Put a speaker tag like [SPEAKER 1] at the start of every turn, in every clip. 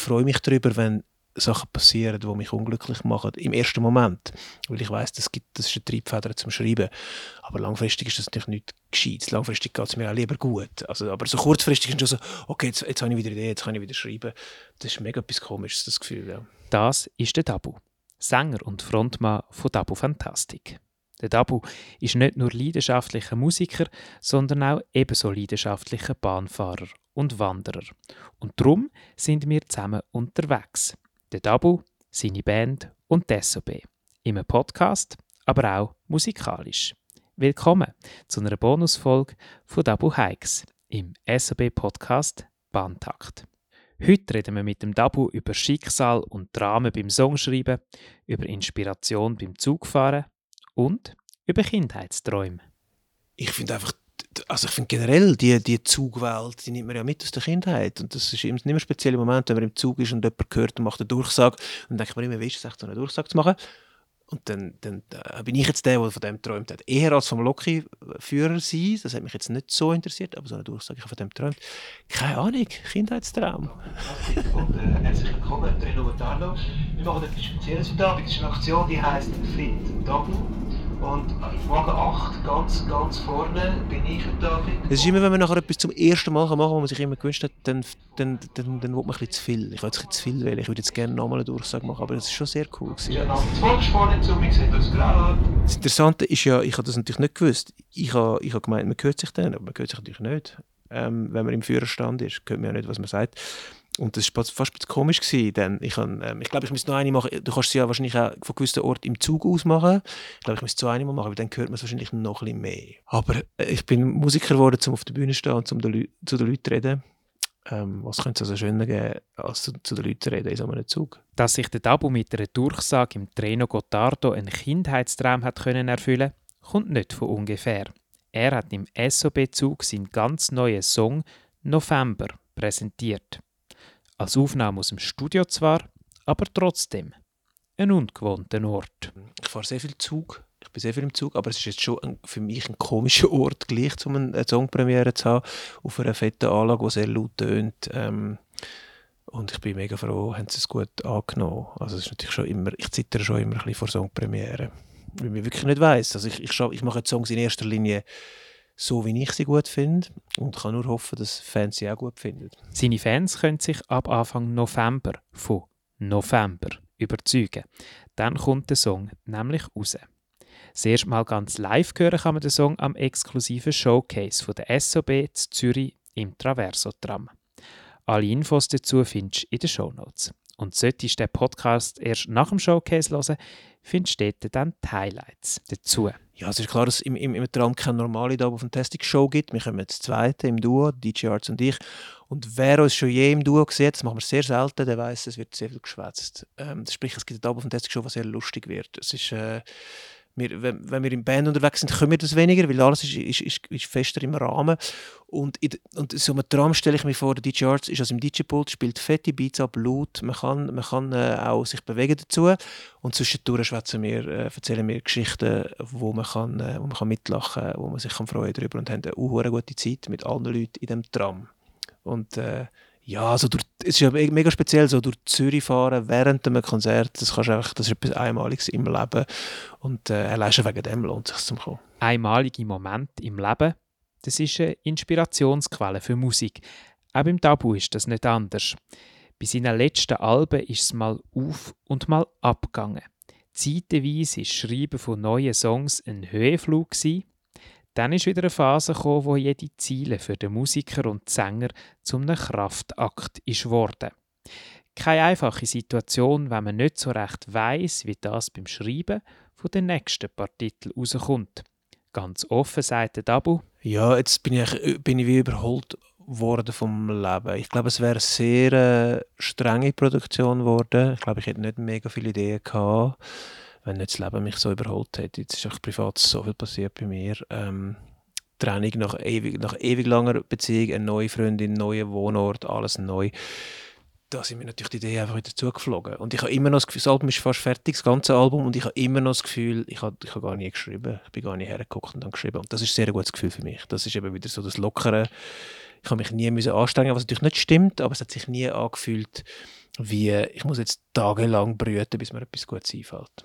[SPEAKER 1] freue mich darüber, wenn Sachen passieren, die mich unglücklich machen, im ersten Moment. Weil ich weiß, das, das ist eine Triebfeder zum Schreiben. Aber langfristig ist das natürlich nicht gescheit. Langfristig geht es mir auch lieber gut. Also, aber so kurzfristig ist es schon so, okay, jetzt, jetzt habe ich wieder Idee, jetzt kann ich wieder schreiben. Das ist mega etwas Komisches, das Gefühl. Ja.
[SPEAKER 2] Das ist der Dabu, Sänger und Frontmann von Dabu Fantastic. Der Dabu ist nicht nur leidenschaftlicher Musiker, sondern auch ebenso leidenschaftlicher Bahnfahrer und Wanderer. Und darum sind wir zusammen unterwegs der Dabu, seine Band und die SOB. Im Podcast, aber auch musikalisch. Willkommen zu einer Bonusfolge von Dabu Hikes im SOB Podcast Bahntakt. Heute reden wir mit dem Dabu über Schicksal und Dramen beim Songschreiben, über Inspiration beim Zugfahren und über Kindheitsträume.
[SPEAKER 1] Ich finde einfach also ich finde generell die, die Zugwelt, die nimmt man ja mit aus der Kindheit und das ist immer, ein spezieller Moment, wenn man im Zug ist und jemand hört und macht eine Durchsage und dann denkt man immer, wie ist es so eine Durchsage zu machen? Und dann, dann äh, bin ich jetzt der, der von dem träumt hat. Eher als vom Lokführer sein, das hat mich jetzt nicht so interessiert, aber so eine Durchsage, ich habe von dem träumt. Keine Ahnung, Kindheitstraum.
[SPEAKER 3] Und äh, herzlich willkommen, Trino Botardo. Wir machen etwas Spezielles heute Abend. Das ist eine Aktion, die heisst Fit Double. Und Wagen 8, ganz, ganz vorne, bin ich da.
[SPEAKER 1] Es ist immer, wenn man nachher etwas zum ersten Mal machen kann, was man sich immer gewünscht hat, dann, dann, dann, dann will man ein bisschen zu viel. Ich will jetzt zu viel wählen. Ich würde jetzt gerne nochmal eine Durchsage machen, aber das ist schon sehr cool. Gewesen.
[SPEAKER 3] Ja, Volkssport zu, wir sehen das gerade.
[SPEAKER 1] Das Interessante ist ja, ich habe das natürlich nicht gewusst. Ich habe, ich habe gemeint, man hört sich dann, aber man hört sich natürlich nicht. Ähm, wenn man im Führerstand ist, hört man ja nicht, was man sagt. Und das war fast ein komisch, denn ich, ähm, ich glaube, ich müsste noch eine machen. Du kannst sie ja wahrscheinlich auch von gewissen Orten im Zug aus machen. Ich glaube, ich müsste so eine machen, aber dann hört man es wahrscheinlich noch bisschen mehr. Aber äh, ich bin Musiker geworden, um auf der Bühne zu stehen und um zu den Leuten zu reden. Ähm, was könnte es also schöner geben, als zu, zu den Leuten zu reden in so einem Zug?
[SPEAKER 2] Dass sich der Dabu mit einer Durchsage im Treno Gottardo einen Kindheitstraum hat können erfüllen kommt nicht von ungefähr. Er hat im SOB-Zug seinen ganz neuen Song «November» präsentiert. Als Aufnahme aus dem Studio zwar, aber trotzdem ein ungewohnter Ort.
[SPEAKER 1] Ich fahre sehr viel Zug. Ich bin sehr viel im Zug, aber es ist jetzt schon ein, für mich ein komischer Ort, gleich um eine Songpremiere zu haben, auf einer fetten Anlage, die sehr laut tönt. Ähm, und ich bin mega froh, haben sie es gut angenommen. Also es ist natürlich schon immer, ich zittere schon immer ein bisschen vor Songpremiere, weil ich wirklich nicht weiss. Also ich, ich, ich mache Songs in erster Linie so, wie ich sie gut finde. Und kann nur hoffen, dass Fans sie auch gut finden.
[SPEAKER 2] Seine Fans können sich ab Anfang November von November überzeugen. Dann kommt der Song nämlich raus. Das erste Mal ganz live hören kann man den Song am exklusiven Showcase von der SOB in Zürich im Traverso-Tram. Alle Infos dazu findest du in den Shownotes. Und solltest du den Podcast erst nach dem Showcase hören, findest du dort dann die Highlights dazu.
[SPEAKER 1] Ja, es ist klar, dass es im, im, im Tram keine normale Double Fantastic Show gibt. Wir kommen jetzt zweite im Duo, DJ Arts und ich. Und wer uns schon je im Duo sieht, das machen wir sehr selten, der weiß, es wird sehr viel geschwätzt. Ähm, sprich, es gibt eine Double Fantastic Show, die sehr lustig wird. Es ist... Äh, wir, wenn, wenn, wir in Band unterwegs sind, können wir das weniger, weil alles ist, ist, ist, ist fester im Rahmen. Und, in, und so einem Tram stelle ich mir vor, der DJ Arts ist also im DJ-Pult, spielt fette Beats ab, laut, man kann, man kann äh, auch sich bewegen dazu. Und zwischendurch schwätzen wir, äh, erzählen wir Geschichten, wo man, kann, äh, wo man kann mitlachen kann, wo man sich kann freuen darüber und haben eine gute Zeit mit allen Leuten in dem Tram. Und äh, ja, also durch, es ist ja mega speziell, so durch Zürich fahren während einem Konzert, das, kannst einfach, das ist etwas Einmaliges im Leben und äh, allein schon wegen dem lohnt es sich zum kommen.
[SPEAKER 2] Einmalige Moment im Leben, das ist eine Inspirationsquelle für Musik. Auch beim Tabu ist das nicht anders. Bei seinen letzten Alben ist es mal auf und mal abgegangen. Zeitenweise war das Schreiben von neuen Songs ein Höhenflug, dann ist wieder eine Phase gekommen, wo jede Ziele für den Musiker und den Sänger zum einem Kraftakt ist worden. Keine einfache Situation, wenn man nicht so recht weiß, wie das beim Schreiben von den nächsten paar Titeln rauskommt. Ganz offen sagt der Dabu.
[SPEAKER 1] Ja, jetzt bin ich, bin ich wie überholt worden vom Leben. Ich glaube, es wäre eine sehr äh, strenge Produktion geworden. Ich glaube, ich hätte nicht mega viele Ideen gehabt wenn nicht das Leben mich so überholt hätte. Jetzt ist auch privat so viel passiert bei mir. Ähm, Trennung nach ewig, nach ewig langer Beziehung, eine neue Freundin, neuer Wohnort, alles neu. Da sind mir natürlich die Idee einfach wieder zugeflogen. Und ich habe immer noch das Gefühl, das Album ist fast fertig, das ganze Album, und ich habe immer noch das Gefühl, ich habe, ich habe gar nie geschrieben. Ich bin gar nicht hergeguckt und dann geschrieben. Und das ist ein sehr gutes Gefühl für mich. Das ist eben wieder so das Lockere ich habe mich nie müssen anstrengen, was natürlich nicht stimmt, aber es hat sich nie angefühlt, wie ich muss jetzt tagelang brüten, bis mir etwas Gutes einfällt.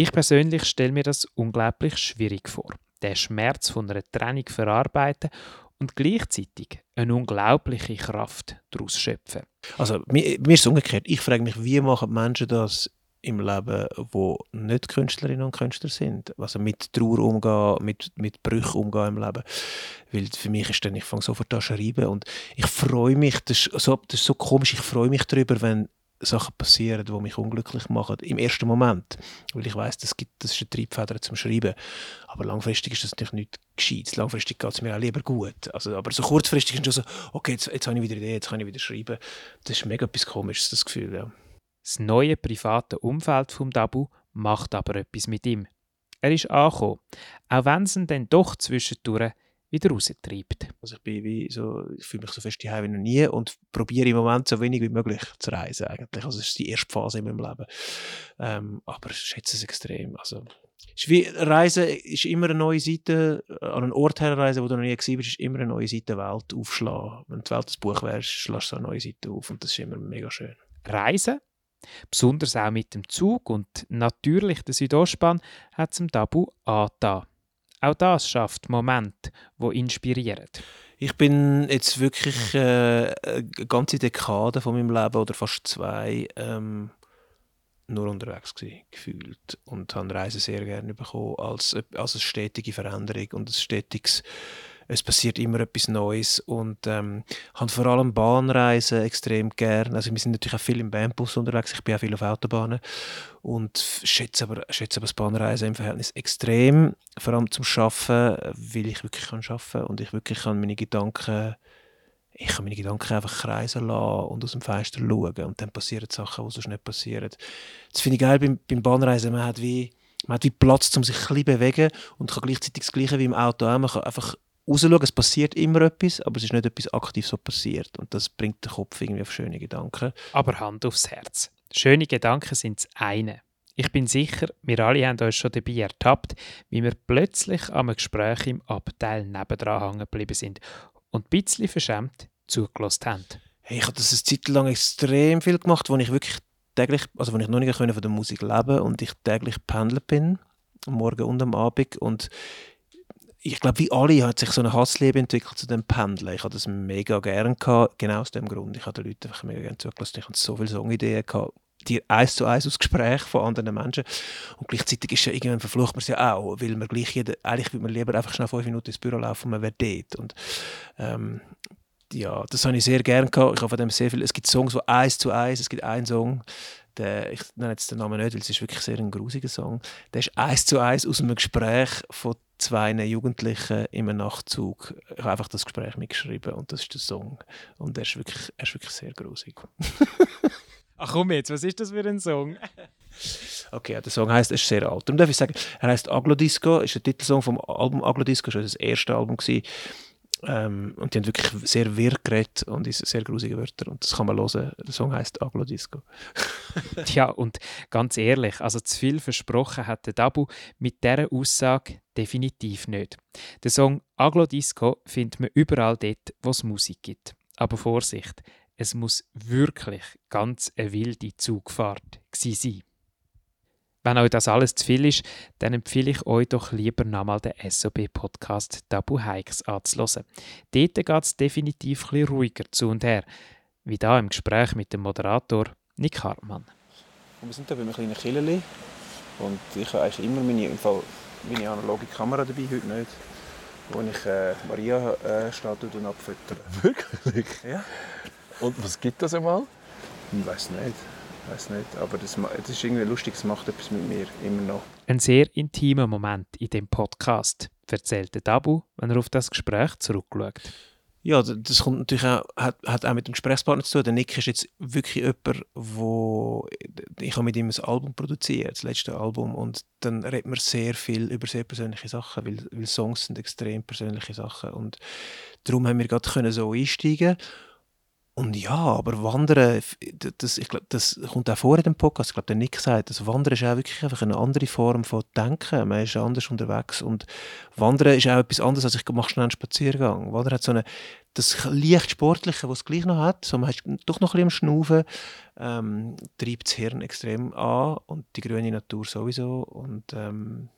[SPEAKER 2] Ich persönlich stelle mir das unglaublich schwierig vor, den Schmerz von einer Trennung verarbeiten und gleichzeitig eine unglaubliche Kraft daraus schöpfen.
[SPEAKER 1] Also mir, mir ist es umgekehrt. Ich frage mich, wie machen Menschen das im Leben, wo nicht Künstlerinnen und Künstler sind. Also mit Trauer umgehen, mit, mit Brüchen umgehen im Leben. Weil für mich ist dann, ich fange sofort an zu schreiben und ich freue mich, das ist, so, das ist so komisch, ich freue mich darüber, wenn Sachen passieren, die mich unglücklich machen, im ersten Moment. Weil ich weiß, das, das ist eine Triebfeder zum Schreiben. Aber langfristig ist das natürlich nicht gescheit. Langfristig geht es mir auch lieber gut. Also, aber so kurzfristig ist es schon so, okay, jetzt, jetzt habe ich wieder Idee, jetzt kann ich wieder schreiben. Das ist mega etwas Komisches, das Gefühl, ja.
[SPEAKER 2] Das neue private Umfeld vom Dabu macht aber etwas mit ihm. Er ist angekommen, auch wenn es ihn dann doch zwischendurch wieder raustreibt.
[SPEAKER 1] Also ich, bin wie so, ich fühle mich so fest daheim wie noch nie und probiere im Moment so wenig wie möglich zu reisen eigentlich. Also das ist die erste Phase in meinem Leben. Ähm, aber ich schätze es extrem. Also ist wie Reisen ist immer eine neue Seite, an einen Ort herreisen, wo du noch nie gesehen bist, ist immer eine neue Seite Welt aufschlagen. Wenn die Welt ein Buch wäre, schlägst du eine neue Seite auf und das ist immer mega schön.
[SPEAKER 2] Reisen Besonders auch mit dem Zug und natürlich der Südostbahn hat zum Tabu angetan. Auch das schafft Momente, wo inspirieren.
[SPEAKER 1] Ich bin jetzt wirklich äh, eine ganze Dekade von meinem Leben oder fast zwei ähm, nur unterwegs gewesen, gefühlt und habe Reisen sehr gerne bekommen als, als eine stetige Veränderung und ein stetiges es passiert immer etwas Neues und ähm, habe vor allem Bahnreisen extrem gern. Also wir sind natürlich auch viel im Bandbus unterwegs, ich bin auch viel auf Autobahnen und schätze aber, schätze aber das Bahnreisen im Verhältnis extrem, vor allem zum Schaffen, weil ich wirklich kann schaffen und ich wirklich kann meine Gedanken ich kann meine Gedanken einfach kreisen lassen und aus dem Fenster schauen und dann passieren Sachen, die sonst nicht passieren. Das finde ich geil beim, beim Bahnreisen, man hat wie man hat wie Platz, um sich ein bisschen bewegen und kann gleichzeitig das Gleiche wie im Auto auch. Man kann einfach rausschauen, es passiert immer etwas, aber es ist nicht etwas aktiv so passiert. Und das bringt den Kopf irgendwie auf schöne Gedanken.
[SPEAKER 2] Aber Hand aufs Herz. Schöne Gedanken sind das eine. Ich bin sicher, wir alle haben uns schon dabei ertappt, wie wir plötzlich am Gespräch im Abteil nebendran hängen geblieben sind und ein bisschen verschämt zugelassen haben.
[SPEAKER 1] Hey, ich habe das eine Zeit lang extrem viel gemacht, wo ich wirklich täglich, also wo ich noch nicht von der Musik leben und ich täglich pendelt bin, am Morgen und am Abend und ich glaube, wie alle hat sich so ein Hassliebe entwickelt zu dem Pendeln. Ich hatte das mega gerne gehabt, genau aus dem Grund. Ich habe den Leuten einfach mega gerne zugelassen. Ich hatte so viele Songideen gehabt, die eins zu eins aus Gespräch von anderen Menschen. Und gleichzeitig ist ja irgendwann verflucht man es ja auch, weil man gleich jeder, eigentlich würde man lieber einfach schnell fünf Minuten ins Büro laufen und man wäre dort. Und ähm, ja, das habe ich sehr gerne gehabt. Ich habe von dem sehr viel. Es gibt Songs, die eins zu eins, es gibt einen Song, der, ich nenne jetzt den Namen nicht, weil es ist wirklich sehr ein grusiger Song. Der ist eins zu eins aus einem Gespräch von zwei Jugendlichen in einem Nachtzug. Ich habe einfach das Gespräch mitgeschrieben und das ist der Song. Und er ist wirklich, er ist wirklich sehr grusig.
[SPEAKER 2] Ach komm jetzt, was ist das für ein Song?
[SPEAKER 1] okay, der Song heißt, er ist sehr alt. Darum darf ich sagen, er heißt Aglodisco, ist der Titelsong vom Album Aglodisco, schon das erste Album gewesen. Ähm, und die haben wirklich sehr wirr geredet und sehr grusige Wörter. Und das kann man hören. Der Song heißt Aglo Disco.
[SPEAKER 2] ja, und ganz ehrlich, also zu viel versprochen hat der Dabu mit dieser Aussage definitiv nicht. Der Song Aglo Disco findet man überall dort, wo es Musik gibt. Aber Vorsicht, es muss wirklich ganz eine wilde Zugfahrt sein. Wenn euch das alles zu viel ist, dann empfehle ich euch doch lieber nochmal den SOB-Podcast Tabu Hikes anzuhören. Dort geht es definitiv ein ruhiger zu und her, wie da im Gespräch mit dem Moderator Nick Hartmann.
[SPEAKER 1] wir sind hier bei einem kleinen Killerli und ich habe eigentlich immer meine, im Fall meine analoge Kamera dabei, heute nicht, wo ich äh, Maria-Statue äh, abfüttere.
[SPEAKER 4] Wirklich?
[SPEAKER 1] Ja.
[SPEAKER 4] Und was gibt das einmal?
[SPEAKER 1] Ich weiß nicht weiß nicht, aber das, das ist irgendwie lustig, es macht etwas mit mir, immer noch.
[SPEAKER 2] Ein sehr intimer Moment in dem Podcast, erzählt der Dabu, wenn er auf das Gespräch zurückschaut.
[SPEAKER 1] Ja, das kommt natürlich auch, hat, hat auch mit dem Gesprächspartner zu tun. Der Nick ist jetzt wirklich jemand, wo ich habe mit ihm ein Album produziert, das letzte Album, und dann redet man sehr viel über sehr persönliche Sachen, weil, weil Songs sind extrem persönliche Sachen und darum haben wir gerade so einsteigen und ja, aber Wandern, das, ich glaub, das kommt auch vor in dem Podcast. Ich glaube, der Nick sagt, das Wandern ist auch wirklich einfach eine andere Form von Denken. Man ist anders unterwegs. Und Wandern ist auch etwas anderes, als ich mache schnell einen Spaziergang. Wandern hat so eine, das leicht Sportliche, was es gleich noch hat, so man ist doch noch ein bisschen am Schnaufen, ähm, treibt das Hirn extrem an und die grüne Natur sowieso und ähm,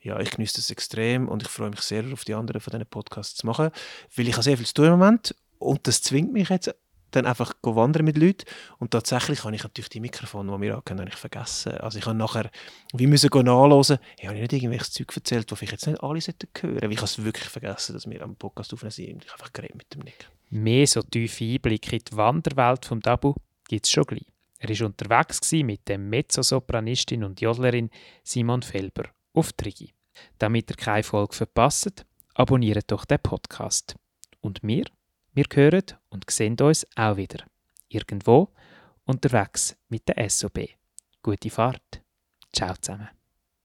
[SPEAKER 1] ja, ich genieße das extrem und ich freue mich sehr auf die anderen von diesen Podcasts zu machen, weil ich habe sehr viel zu tun im Moment und das zwingt mich jetzt dann einfach wandern mit Leuten und tatsächlich habe ich natürlich die Mikrofone, die wir angehören, nicht vergessen. Also ich habe nachher, wie müssen gehen nachhören, ich habe nicht irgendwelches Zeug erzählt, das ich jetzt nicht alle sollten hören, weil ich habe es wirklich vergessen, dass wir am Podcast aufnehmen sind. Ich habe einfach geredet mit dem Nick.
[SPEAKER 2] Mehr so tiefe Einblicke in die Wanderwelt vom Dabu gibt es schon gleich. Er war unterwegs mit der Mezzosopranistin und Jodlerin Simon Felber auf Trigi. Damit ihr keine Folge verpasst, abonniert doch den Podcast. Und wir? Wir hören und sehen uns auch wieder. Irgendwo unterwegs mit der SOB. Gute Fahrt. Ciao zusammen.